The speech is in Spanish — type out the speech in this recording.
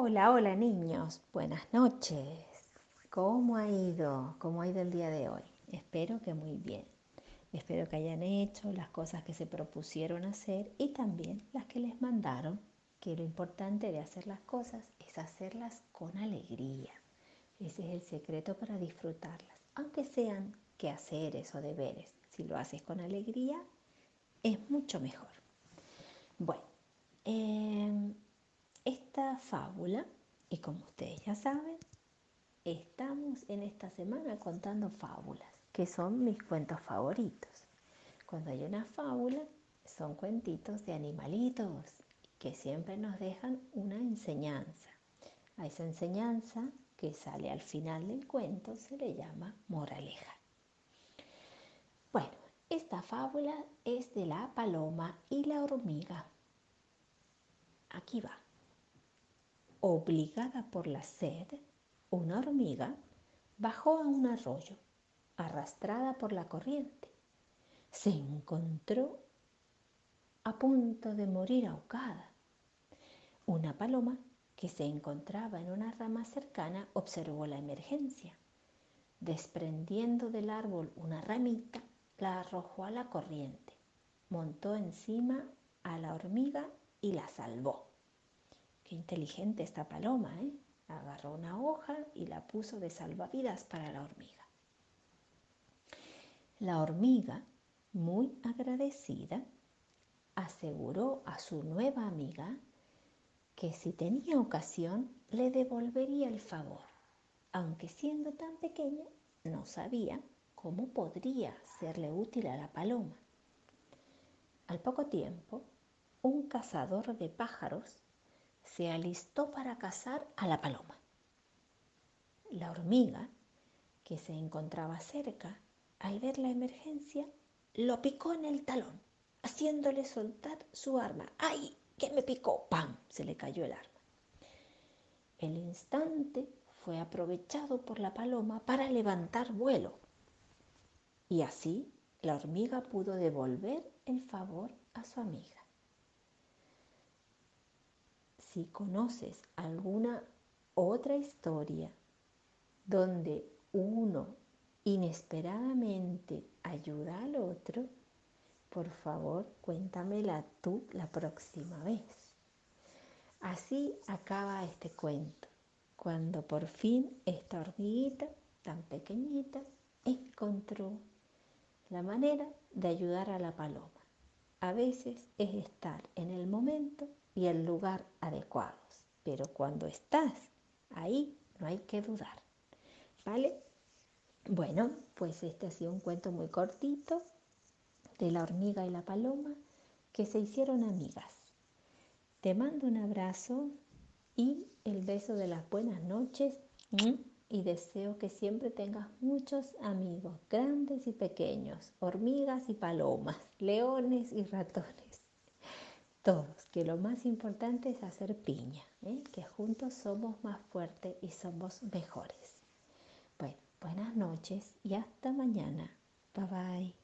Hola, hola niños, buenas noches. ¿Cómo ha ido? ¿Cómo ha ido el día de hoy? Espero que muy bien. Espero que hayan hecho las cosas que se propusieron hacer y también las que les mandaron, que lo importante de hacer las cosas es hacerlas con alegría. Ese es el secreto para disfrutarlas, aunque sean quehaceres o deberes. Si lo haces con alegría, es mucho mejor. Bueno, eh, fábula, y como ustedes ya saben, estamos en esta semana contando fábulas, que son mis cuentos favoritos. Cuando hay una fábula, son cuentitos de animalitos que siempre nos dejan una enseñanza. A esa enseñanza que sale al final del cuento se le llama moraleja. Bueno, esta fábula es de la paloma y la hormiga. Aquí va. Obligada por la sed, una hormiga bajó a un arroyo, arrastrada por la corriente. Se encontró a punto de morir ahogada. Una paloma que se encontraba en una rama cercana observó la emergencia. Desprendiendo del árbol una ramita, la arrojó a la corriente, montó encima a la hormiga y la salvó. Qué inteligente esta paloma, ¿eh? Agarró una hoja y la puso de salvavidas para la hormiga. La hormiga, muy agradecida, aseguró a su nueva amiga que si tenía ocasión le devolvería el favor, aunque siendo tan pequeña no sabía cómo podría serle útil a la paloma. Al poco tiempo, un cazador de pájaros se alistó para cazar a la paloma. La hormiga, que se encontraba cerca, al ver la emergencia, lo picó en el talón, haciéndole soltar su arma. ¡Ay! ¿Qué me picó? ¡Pam! Se le cayó el arma. El instante fue aprovechado por la paloma para levantar vuelo. Y así la hormiga pudo devolver el favor a su amiga si conoces alguna otra historia donde uno inesperadamente ayuda al otro, por favor cuéntamela tú la próxima vez. Así acaba este cuento, cuando por fin esta hormiguita tan pequeñita encontró la manera de ayudar a la paloma. A veces es estar en el momento y el lugar adecuados. Pero cuando estás ahí, no hay que dudar. ¿Vale? Bueno, pues este ha sido un cuento muy cortito de la hormiga y la paloma que se hicieron amigas. Te mando un abrazo y el beso de las buenas noches y deseo que siempre tengas muchos amigos, grandes y pequeños, hormigas y palomas, leones y ratones todos, que lo más importante es hacer piña, ¿eh? que juntos somos más fuertes y somos mejores. Bueno, buenas noches y hasta mañana. Bye bye.